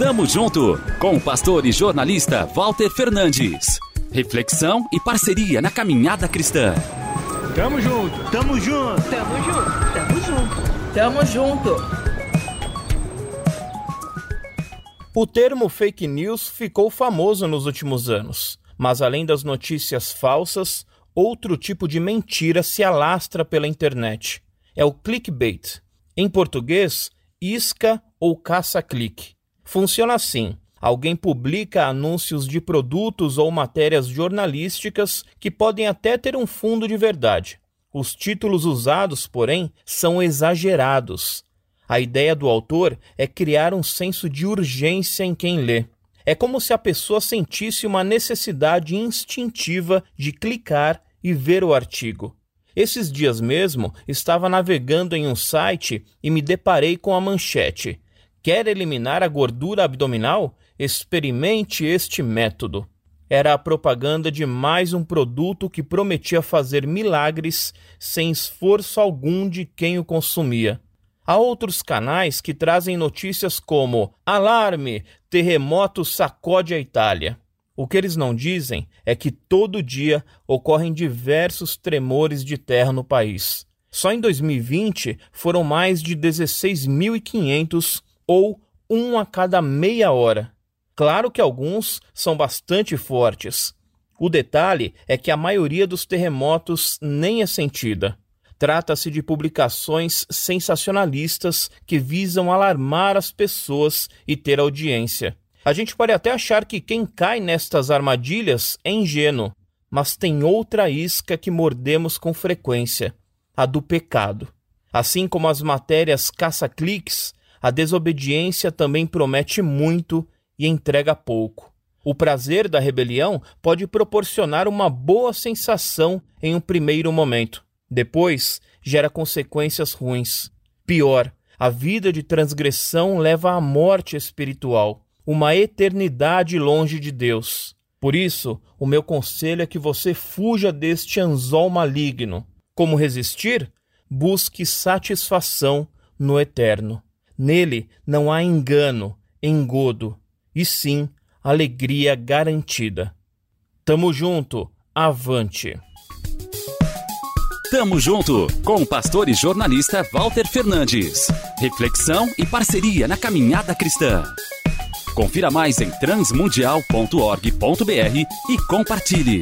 Tamo junto com o pastor e jornalista Walter Fernandes. Reflexão e parceria na caminhada cristã. Tamo junto, tamo junto, tamo junto, tamo junto, tamo junto. O termo fake news ficou famoso nos últimos anos, mas além das notícias falsas, outro tipo de mentira se alastra pela internet. É o clickbait. Em português, isca ou caça-clique. Funciona assim: alguém publica anúncios de produtos ou matérias jornalísticas que podem até ter um fundo de verdade. Os títulos usados, porém, são exagerados. A ideia do autor é criar um senso de urgência em quem lê. É como se a pessoa sentisse uma necessidade instintiva de clicar e ver o artigo. Esses dias mesmo estava navegando em um site e me deparei com a manchete: Quer eliminar a gordura abdominal? Experimente este método. Era a propaganda de mais um produto que prometia fazer milagres sem esforço algum de quem o consumia. Há outros canais que trazem notícias como: Alarme! Terremoto sacode a Itália. O que eles não dizem é que todo dia ocorrem diversos tremores de terra no país. Só em 2020 foram mais de 16.500 ou um a cada meia hora. Claro que alguns são bastante fortes. O detalhe é que a maioria dos terremotos nem é sentida. Trata-se de publicações sensacionalistas que visam alarmar as pessoas e ter audiência. A gente pode até achar que quem cai nestas armadilhas é ingênuo, mas tem outra isca que mordemos com frequência: a do pecado. Assim como as matérias caça-cliques, a desobediência também promete muito e entrega pouco. O prazer da rebelião pode proporcionar uma boa sensação em um primeiro momento. Depois, gera consequências ruins. Pior, a vida de transgressão leva à morte espiritual uma eternidade longe de Deus. Por isso, o meu conselho é que você fuja deste anzol maligno. Como resistir? Busque satisfação no eterno. Nele não há engano, engodo, e sim alegria garantida. Tamo junto, avante. Tamo junto com o pastor e jornalista Walter Fernandes. Reflexão e parceria na caminhada cristã. Confira mais em transmundial.org.br e compartilhe.